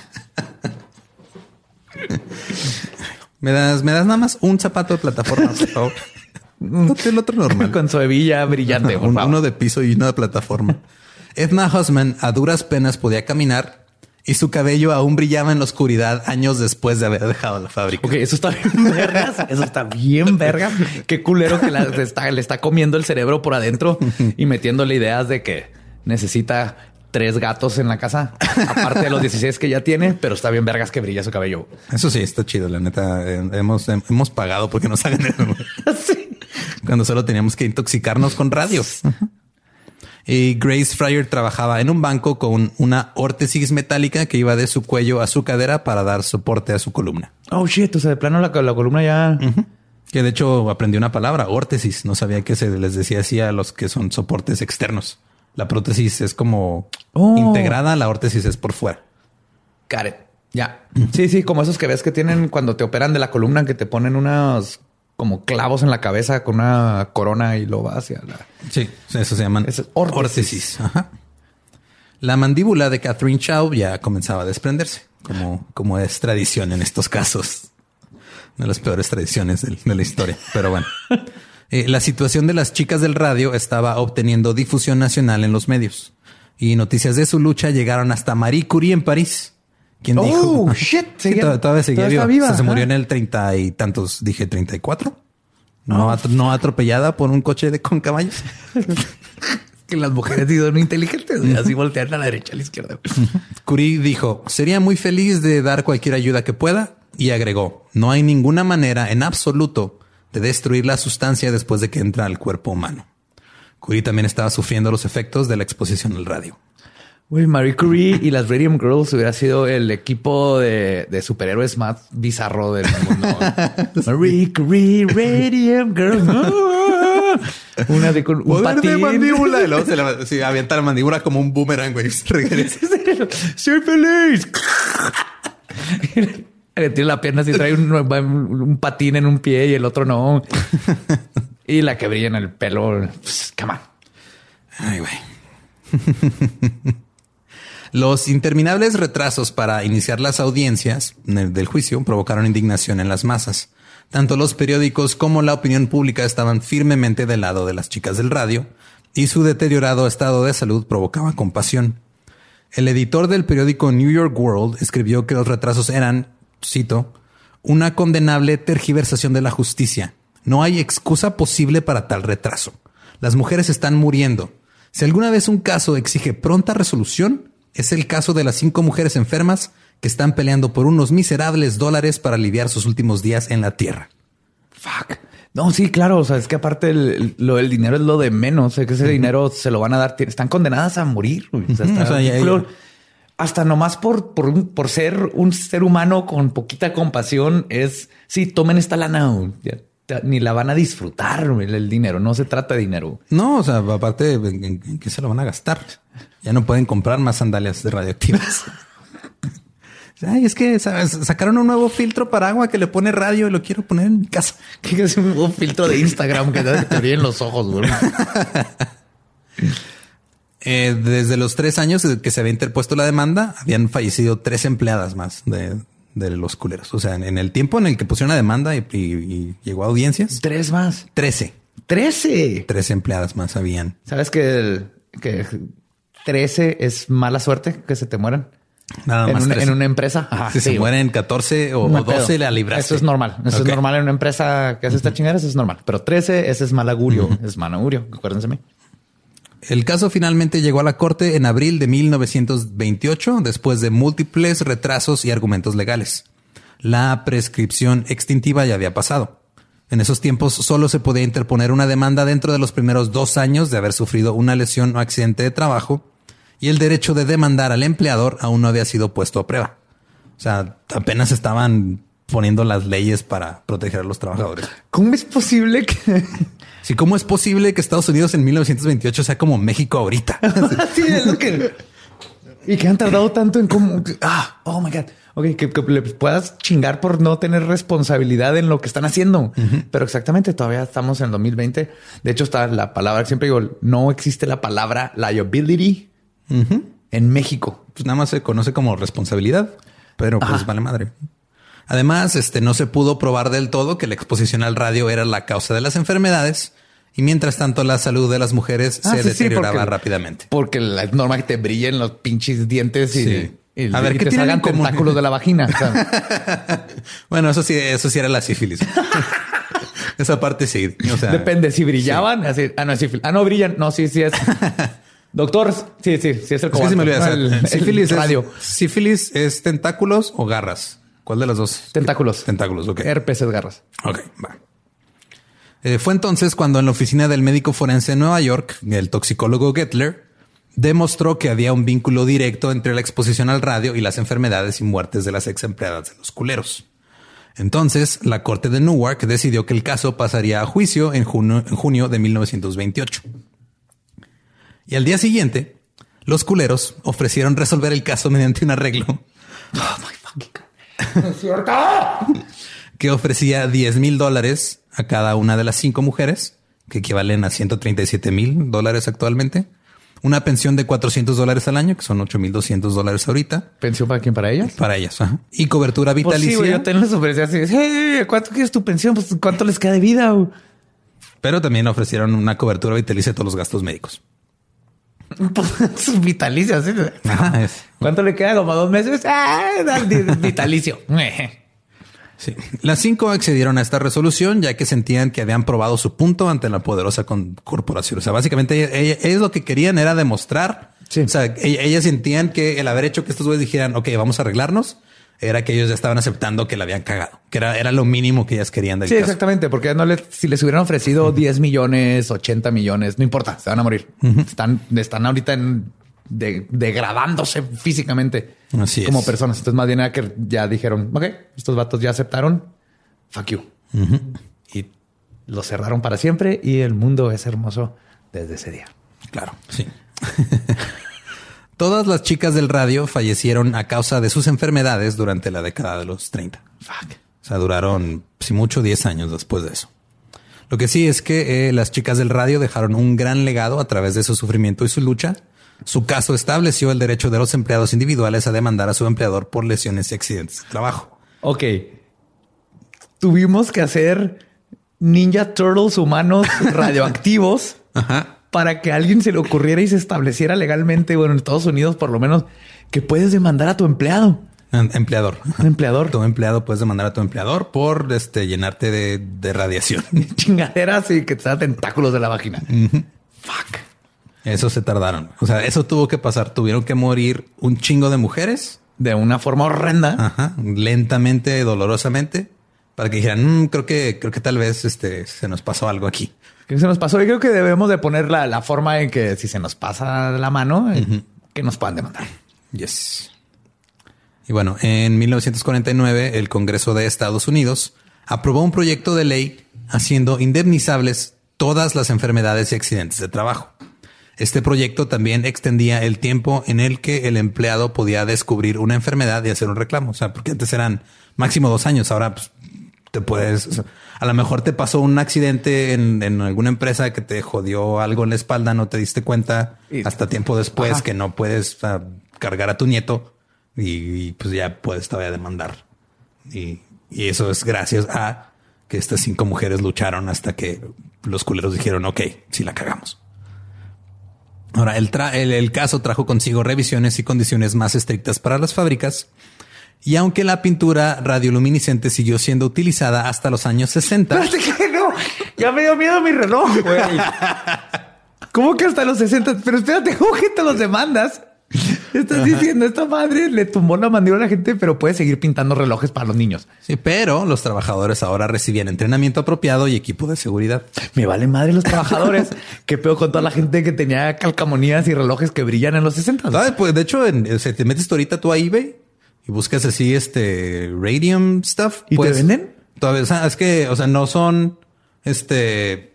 ¿Me das, me das nada más un zapato de plataforma, por favor. (laughs) El otro normal. (laughs) con su hebilla brillante. por Un- favor. uno de piso y uno de plataforma. Edna Husman a duras penas podía caminar y su cabello aún brillaba en la oscuridad años después de haber dejado la fábrica. Ok, eso está bien vergas. Eso está bien vergas. Qué culero que la- está, le está comiendo el cerebro por adentro y metiéndole ideas de que necesita tres gatos en la casa, aparte de los 16 que ya tiene, pero está bien vergas que brilla su cabello. Eso sí, está chido. La neta, eh, hemos, hem- hemos pagado porque nos hagan eso. (laughs) Sí. Cuando solo teníamos que intoxicarnos con radio. Y Grace Fryer trabajaba en un banco con una órtesis metálica que iba de su cuello a su cadera para dar soporte a su columna. Oh shit, o sea, de plano la, la columna ya. Que de hecho aprendió una palabra, órtesis. No sabía que se les decía así a los que son soportes externos. La prótesis es como Oh. integrada, la órtesis es por fuera. Got it. Ya. Sí, sí, como esos que ves que tienen cuando te operan de la columna, que te ponen unos como clavos en la cabeza con una corona y lo va hacia la. Sí, eso se llaman es órtesis. Ajá. La mandíbula de Catherine Chow ya comenzaba a desprenderse, como, como es tradición en estos casos. Una de las peores tradiciones de la historia, pero bueno. (laughs) Eh, la situación de las chicas del radio estaba obteniendo difusión nacional en los medios y noticias de su lucha llegaron hasta Marie Curie en París. ¿Quién Oh, dijo? shit, (laughs) Sí, seguía- todavía, todavía seguía viva. Se, se murió en el treinta y tantos, dije 34. No, atro- no atropellada por un coche de con caballos. (laughs) Que las mujeres sí son inteligentes. y Así voltean a la derecha, a la izquierda. (laughs) Curie dijo, sería muy feliz de dar cualquier ayuda que pueda y agregó, no hay ninguna manera en absoluto de destruir la sustancia después de que entra al cuerpo humano. Curie también estaba sufriendo los efectos de la exposición al radio. Güey, Marie Curie y las Radium Girls hubiera sido el equipo de, de superhéroes más bizarro del mundo. (laughs) Marie Curie, Radium Girls. (laughs) Ah. Una de con un Poder de patín. mandíbula. Y luego se la avienta la mandíbula como un boomerang, güey. (laughs) Soy feliz. Le Tiene la pierna así, trae un, un patín en un pie y el otro no. Y la que brilla en el pelo. Pss, Come on. Ay, güey. Los interminables retrasos para iniciar las audiencias del del juicio provocaron indignación en las masas. Tanto los periódicos como la opinión pública estaban firmemente del lado de las chicas del radio y su deteriorado estado de salud provocaba compasión. El editor del periódico New York World escribió que los retrasos eran, cito, una condenable tergiversación de la justicia. No hay excusa posible para tal retraso. Las mujeres están muriendo. Si alguna vez un caso exige pronta resolución, es el caso de las cinco mujeres enfermas que están peleando por unos miserables dólares para aliviar sus últimos días en la tierra. Fuck. No, sí, claro. O sea, es que aparte el, lo del dinero es lo de menos. O sea, que ese dinero se lo van a dar. Están condenadas a morir. O sea, o sea, ya-. Hasta nomás por, por, por ser un ser humano con poquita compasión es, sí, tomen esta lana. ya ni la van a disfrutar el dinero. No se trata de dinero. No, o sea, aparte, ¿en, en- en qué se lo van a gastar? Ya no pueden comprar más sandalias de radioactivas. (laughs) Ay, es que ¿sabes? sacaron un nuevo filtro para agua que le pone radio y lo quiero poner en mi casa. (laughs) Que es un, un filtro de Instagram que te, te brillen los ojos. güey. (laughs) Eh, desde los tres años que se había interpuesto la demanda, habían fallecido tres empleadas más de, de los culeros. O sea, en, en el tiempo en el que pusieron la demanda y, y- y llegó a audiencias, Tres más. trece. Trece. Tres empleadas más habían. ¿Sabes que, el- que 13 es mala suerte que se te mueran? Nada en, más una, 13. en una empresa. Ajá, si sí, se mueren 14 o, No o hay pedo. 12, la libraste. Eso es normal. Eso es normal en una empresa que hace esta chingada. Eso es normal. Pero 13, ese es mal augurio. Es mal augurio. Acuérdense. El caso finalmente llegó a la corte en abril de 1928, después de múltiples retrasos y argumentos legales. La prescripción extintiva ya había pasado. En esos tiempos solo se podía interponer una demanda dentro de los primeros dos años de haber sufrido una lesión o accidente de trabajo y el derecho de demandar al empleador aún no había sido puesto a prueba. O sea, apenas estaban poniendo las leyes para proteger a los trabajadores. ¿Cómo es posible que Sí, ¿cómo es posible que Estados Unidos en 1928 sea como México ahorita? (laughs) Así es lo que. Y que han tardado tanto en cómo. Ah, oh my God. Ok, que, que le puedas chingar por no tener responsabilidad en lo que están haciendo. Pero exactamente, todavía estamos en el 2020. De hecho, está la palabra, siempre digo, no existe la palabra liability en México. pues nada más se conoce como responsabilidad, pero pues vale madre. Además, este no se pudo probar del todo que la exposición al radio era la causa de las enfermedades y mientras tanto la salud de las mujeres Ah, se sí, sí, deterioraba porque- rápidamente. Porque la norma que te brillen los pinches dientes y, Sí. y- A ver, y ¿qué te salgan tentáculos de la vagina. O sea, (laughs) Bueno, eso sí, eso sí era la sífilis. (laughs) Esa parte sí. O sea, depende si brillaban. Así, ah, no, es sífilis. Ah, no brillan. No, sí, sí es. (laughs) Doctor, sí, sí, sí es el Es que se me olvida. o sea, El- el sífilis, radio. es, sífilis es tentáculos o garras. ¿Cuál de las dos? Tentáculos. Tentáculos, ok. Herpes es garras. Ok, va. Eh, fue entonces cuando en la oficina del médico forense de Nueva York, el toxicólogo Gettler demostró que había un vínculo directo entre la exposición al radio y las enfermedades y muertes de las ex empleadas de los culeros. Entonces, la corte de Newark decidió que el caso pasaría a juicio en junio, en junio de 1928. Y al día siguiente, los culeros ofrecieron resolver el caso (laughs) mediante un arreglo que ofrecía 10 mil dólares a cada una de las cinco mujeres, que equivalen a 137 mil dólares actualmente, una pensión de 400 dólares al año, que son 8 mil 200 dólares ahorita, ¿Pensión para quién? ¿Para ellas? para ellas, ajá. y cobertura Pues sí, vitalicia, güey, yo tengo las ofreces así. "Hey, ¿Cuánto quieres tu pensión? Pues cuánto les queda de vida. güey?" pero también ofrecieron una cobertura vitalicia de todos los gastos médicos. (laughs) Vitalicio. es- ¿Cuánto le queda? Como dos meses. Ah, vitalicio. (laughs) Sí. Las cinco accedieron a esta resolución ya que sentían que habían probado su punto ante la poderosa corporación. O sea, básicamente ellos lo que querían era demostrar. Sí. O sea, ella- ellas sentían que el haber hecho que estos güeyes dijeran, ok, vamos a arreglarnos, era que ellos ya estaban aceptando que la habían cagado, que era, era lo mínimo que ellas querían del Sí, caso. exactamente. Porque no les, si les hubieran ofrecido 10 millones, 80 millones, no importa, se van a morir. Están, están ahorita en- de- degradándose físicamente Así es. como personas. Entonces, más bien era que ya dijeron, ok, estos vatos ya aceptaron. Fuck you. Y lo cerraron para siempre y el mundo es hermoso desde ese día. Claro, sí. (laughs) Todas las chicas del radio fallecieron a causa de sus enfermedades durante la década de los 30. Fuck. O sea, duraron, si mucho, 10 años después de eso. Lo que sí es que eh, las chicas del radio dejaron un gran legado a través de su sufrimiento y su lucha. Su caso estableció el derecho de los empleados individuales a demandar a su empleador por lesiones y accidentes de trabajo. Ok. Tuvimos que hacer Ninja Turtles humanos (laughs) radioactivos Ajá. Para que a alguien se le ocurriera y se estableciera legalmente, bueno, en Estados Unidos por lo menos, que puedes demandar a tu empleado, Em- Empleador. un empleador. Tu empleado puedes demandar a tu empleador por este, llenarte de, de radiación. (laughs) Chingaderas y que te da tentáculos de la vagina. Fuck. Eso se tardaron. O sea, eso tuvo que pasar. Tuvieron que morir un chingo de mujeres. De una forma horrenda. Ajá. Lentamente, dolorosamente. Para que dijeran, "Mm, creo que, creo que tal vez este, se nos pasó algo aquí. ¿Qué se nos pasó? Y creo que debemos de poner la, la forma en que si se nos pasa la mano, eh, que nos puedan demandar. Yes. Y bueno, en 1949 el Congreso de Estados Unidos aprobó un proyecto de ley haciendo indemnizables todas las enfermedades y accidentes de trabajo. Este proyecto también extendía el tiempo en el que el empleado podía descubrir una enfermedad y hacer un reclamo. O sea, porque antes eran máximo dos años. Ahora pues, te puedes, a lo mejor te pasó un accidente en, en alguna empresa que te jodió algo en la espalda, no te diste cuenta Y- hasta tiempo después Ajá. que no puedes ah, cargar a tu nieto y, y, pues ya puedes todavía demandar. Y, y eso es gracias a que estas cinco mujeres lucharon hasta que los culeros dijeron, ok, si la cagamos. Ahora, el, tra- el, el caso trajo consigo revisiones y condiciones más estrictas para las fábricas. Y aunque la pintura radioluminiscente siguió siendo utilizada hasta los años 60, Espérate que no. Ya me dio miedo mi reloj, güey. (laughs) ¿Cómo que hasta los 60? Pero espérate, ¿cómo que te los demandas? Estás diciendo, esta madre le tumbó la mandíbula a la gente, pero puede seguir pintando relojes para los niños. sí, pero los trabajadores ahora recibían entrenamiento apropiado y equipo de seguridad. Me vale madre los trabajadores. (laughs) ¿Qué peor con toda la gente que tenía calcamonías y relojes que brillan en los 60? ¿Sabes? Pues de hecho, en, o sea, te metes tú ahorita tú a eBay y buscas así este radium stuff. ¿Y te pues, venden? Todavía, o sea, es que, o sea, no son este,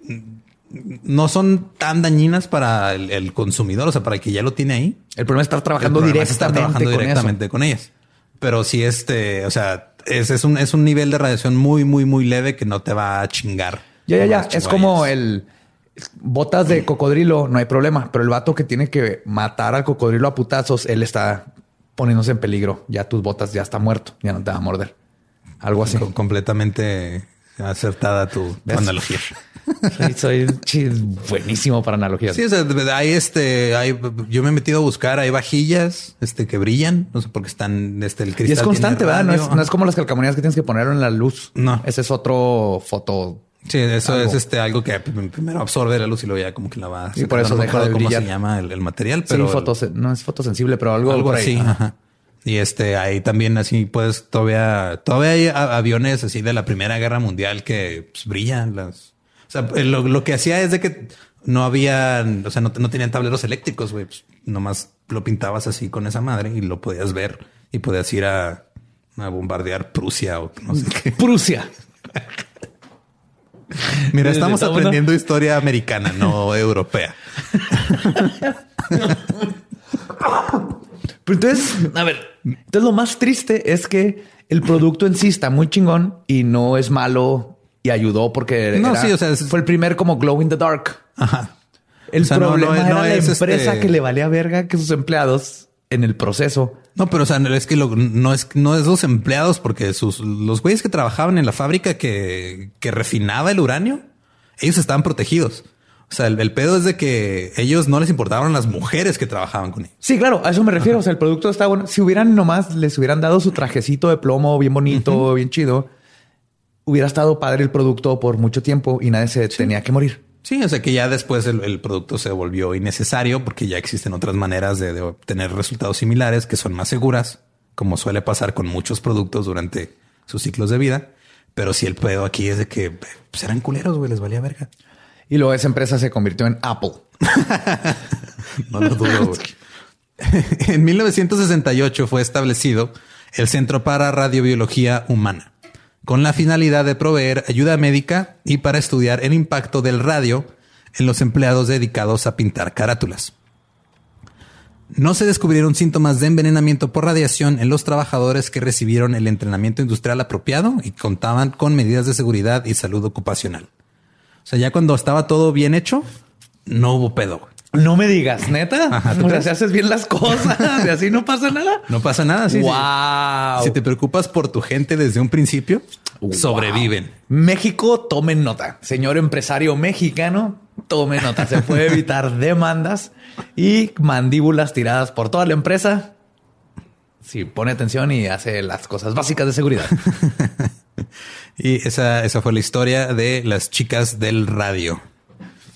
no son tan dañinas para el, el consumidor, o sea, para el que ya lo tiene ahí. El problema es estar trabajando El problema es estar directamente, trabajando con directamente con ellas. Pero sí, este, o sea, es, es un, es un nivel de radiación muy, muy, muy leve que no te va a chingar. Ya, ya, ya. Es como el botas de cocodrilo, no hay problema. Pero el vato que tiene que matar al cocodrilo a putazos, él está poniéndose en peligro. Ya tus botas ya está muerto, ya no te va a morder. Algo así. Com- completamente acertada tu, analogía. Soy, buenísimo para analogías. Sí, o sea, hay este, hay, yo me he metido a buscar, hay vajillas, este, que brillan, no sé por qué están, este, el cristal. Y es constante, ¿verdad? No es, no es como las calcamonías que tienes que ponerlo en la luz. No. Ese es otro foto. Sí, eso algo. es este, algo que primero absorbe la luz y luego ya como que la va. Y por eso no deja de cómo brillar. se llama el, el material, pero. sí, fotos, no es fotosensible, pero algo, algo así. Ajá. Y este, ahí también así puedes todavía, todavía hay aviones así de la Primera Guerra Mundial que pues, brillan las. O sea, eh, lo, lo que hacía es de que no había, o sea, no, no tenían tableros eléctricos, güey. Pues, nomás lo pintabas así con esa madre y lo podías ver y podías ir a, a bombardear Prusia o no sé qué. Prusia. (laughs) (laughs) Mira, estamos aprendiendo historia americana, no (laughs) europea. (laughs) Pero entonces, a ver, entonces lo más triste es que el producto en sí está muy chingón y no es malo y ayudó porque No, era- sí, o sea, es- fue el primer como glow in the dark. Ajá. El O sea, no- no problema era la es, empresa este- que le valía verga que sus empleados en el proceso. No, pero o sea, es que lo- no es no es los empleados, porque sus los güeyes que trabajaban en la fábrica que, que refinaba el uranio, ellos estaban protegidos. O sea, el, el pedo es de que ellos no les importaban las mujeres que trabajaban con ellos. Sí, claro, a eso me refiero. O sea, el producto está bueno. Si hubieran nomás les hubieran dado su trajecito de plomo bien bonito, bien chido, hubiera estado padre el producto por mucho tiempo y nadie se tenía que morir. Sí, o sea que ya después el, el producto se volvió innecesario porque ya existen otras maneras de, de obtener resultados similares que son más seguras, como suele pasar con muchos productos durante sus ciclos de vida. Pero si el pedo aquí es de que pues, eran culeros, güey, les valía verga. Y luego esa empresa se convirtió en Apple. (laughs) No lo dudo. güey. (laughs) en 1968 fue establecido el Centro para Radiobiología Humana, con la finalidad de proveer ayuda médica y para estudiar el impacto del radio en los empleados dedicados a pintar carátulas. No se descubrieron síntomas de envenenamiento por radiación en los trabajadores que recibieron el entrenamiento industrial apropiado y contaban con medidas de seguridad y salud ocupacional. O sea, ya cuando estaba todo bien hecho, no hubo pedo. No me digas, neta. Ajá, ¿tú o sea, crees? si haces bien las cosas y así no pasa nada. No pasa nada. sí, sí. wow. Si te preocupas por tu gente desde un principio, sobreviven. México, tomen nota. Señor empresario mexicano, tome nota. Se puede evitar (laughs) demandas y mandíbulas tiradas por toda la empresa. Si pone atención y hace las cosas básicas de seguridad. (laughs) Y esa, esa fue la historia de las chicas del radio.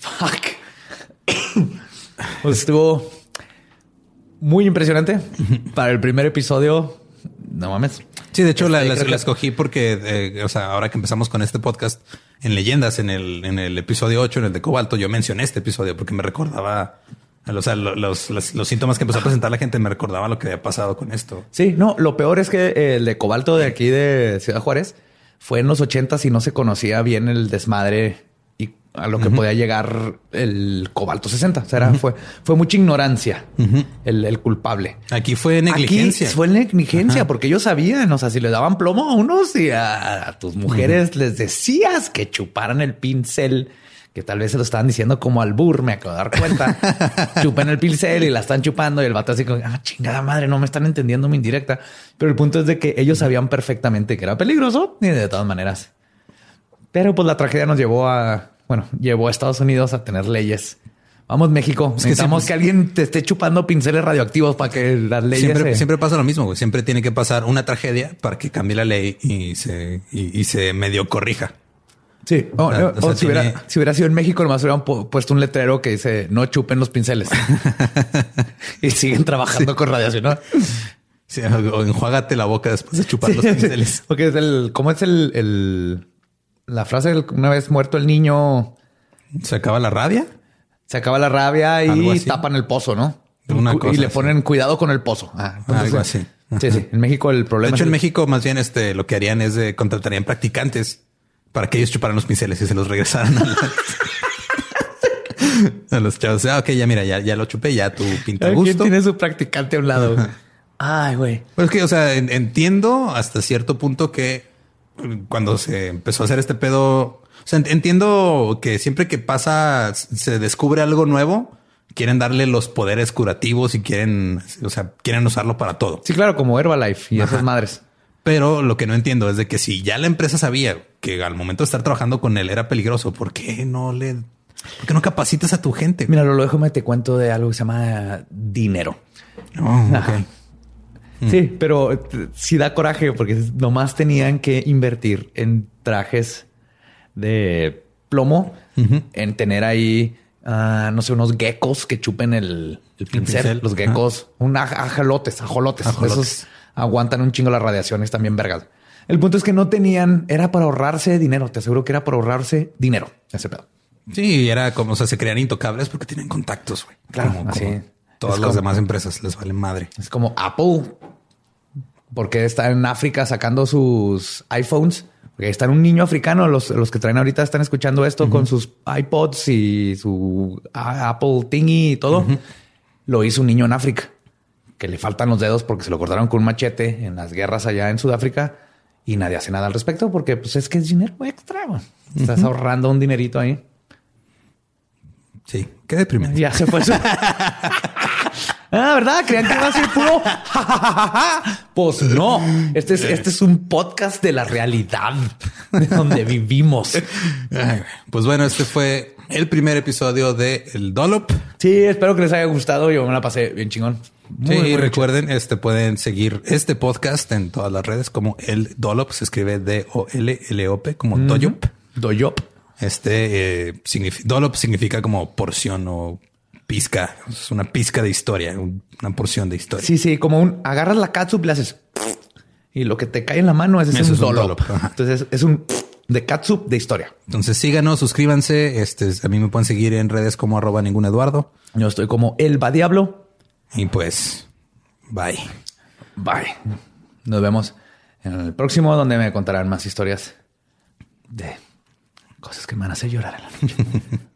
Fuck. Pues estuvo muy impresionante para el primer episodio. No mames. Sí, de hecho la, Este, la- creo la que- escogí porque, eh, o sea, ahora que empezamos con este podcast en leyendas, en el, en el episodio 8, en el de Cobalto, yo mencioné este episodio porque me recordaba, o sea, lo- los, los, los síntomas que empezó a presentar la gente me recordaba lo que había pasado con esto. Sí, no, lo peor es que el de cobalto de aquí de Ciudad Juárez fue en los ochentas y no se conocía bien el desmadre a lo que podía llegar el cobalto 60. O sea, era- fue, fue mucha ignorancia el, el culpable. Aquí fue negligencia. Aquí fue negligencia porque ellos sabían, o sea, si le daban plomo a unos y a, a tus mujeres les decías que chuparan el pincel, que tal vez se lo estaban diciendo como albur, me acabo de dar cuenta. (laughs) Chupen el pincel y la están chupando y el vato así como, ah, chingada madre, no me están entendiendo mi indirecta. Pero el punto es de que ellos sabían perfectamente que era peligroso y de todas maneras. Pero pues la tragedia nos llevó a, bueno, llevó a Estados Unidos a tener leyes Vamos, México. Necesitamos que, alguien te esté chupando pinceles radioactivos para que las leyes. Siempre, siempre pasa lo mismo, güey. Siempre tiene que pasar una tragedia para que cambie la ley y se, y, se medio corrija. Sí. O, si, hubiera, si, hubiera, sido en México, nomás hubieran puesto un letrero que dice no chupen los pinceles (laughs) y siguen trabajando con radiación. ¿no? Sí, o enjuágate la boca después de chupar los pinceles. (laughs) Porque es el, ¿cómo es el, el la frase una vez muerto el niño? ¿Se acaba la rabia? Se acaba la rabia y tapan el pozo, ¿no? y le ponen cuidado con el pozo. Ah, Algo así. Sí, sí. En México el problema. De hecho, en México más bien este lo que harían es de contratarían practicantes para que ellos chuparan los pinceles y se los regresaran a, (laughs) los chavos. Ah, ok, ya mira, ya, ya lo chupé, ya tu pinta gusto. ¿Quién tiene su practicante a un lado? Ay, güey. Pues que, o sea, entiendo hasta cierto punto que cuando se empezó a hacer este pedo o sea, entiendo que siempre que pasa, se descubre algo nuevo, quieren darle los poderes curativos y quieren, o sea, quieren usarlo para todo. Sí, claro, como Herbalife y esas madres. Pero lo que no entiendo es de que si ya la empresa sabía que al momento de estar trabajando con él era peligroso, ¿por qué no le, por qué no capacitas a tu gente? Mira, lo déjame te cuento de algo que se llama dinero. Oh, sí, pero sí da coraje porque nomás tenían que invertir en trajes de plomo en tener ahí, ah, no sé, unos geckos que chupen el, pincel, los geckos, un ajolotes, ajolotes, Esos aguantan un chingo las radiaciones también vergas. El punto es que no tenían, era para ahorrarse dinero. Te aseguro que era para ahorrarse dinero ese pedo. Sí, era como, o sea, se crean intocables porque tienen contactos, güey. Claro, así. Todas las demás empresas les valen madre. Es como Apple, porque está en África sacando sus iPhones porque están un niño africano, los, los que traen ahorita están escuchando esto con sus iPods y su Apple Thingy y todo. Lo hizo un niño en África, que le faltan los dedos porque se lo cortaron con un machete en las guerras allá en Sudáfrica y nadie hace nada al respecto porque pues es que es dinero extra. Estás ahorrando un dinerito ahí. Sí, qué deprimente. Ya se fue. (laughs) Ah, ¿verdad? Creían que iba a ser puro. pues no. Este es, este es un podcast de la realidad de donde vivimos. Pues bueno, este fue el primer episodio de El Dolop. Sí, espero que les haya gustado. Yo me la pasé bien chingón. sí, recuerden, este pueden seguir este podcast en todas las redes como El Dolop. Se escribe D-O-L-L-O-P como Doyop. Doyop. Este eh, significa como porción o pizca, es una pizca de historia, una porción de historia. Sí, sí, como un agarras la catsup y le haces y lo que te cae en la mano es, un, dolop. Entonces es un de catsup de historia. Entonces síganos, suscríbanse. Este a mí me pueden seguir en redes como arroba ningún Eduardo. Yo estoy como Elba Diablo. Y pues, bye. Bye. Nos vemos en el próximo donde me contarán más historias de cosas que me van a hacer llorar en la noche. (laughs)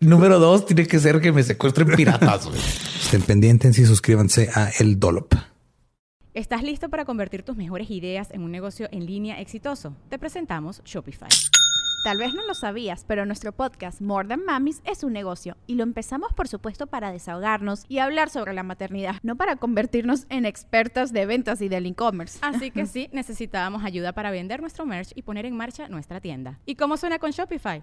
Número dos, tiene que ser que me secuestren piratas. (laughs) Estén pendientes y suscríbanse a El Dolop. ¿Estás listo para convertir tus mejores ideas en un negocio en línea exitoso? Te presentamos Shopify. Tal vez no lo sabías, pero nuestro podcast More Than Mamis es un negocio y lo empezamos por supuesto para desahogarnos y hablar sobre la maternidad, no para convertirnos en expertas de ventas y del e-commerce. Así que (laughs) sí, necesitábamos ayuda para vender nuestro merch y poner en marcha nuestra tienda. ¿Y cómo suena con Shopify?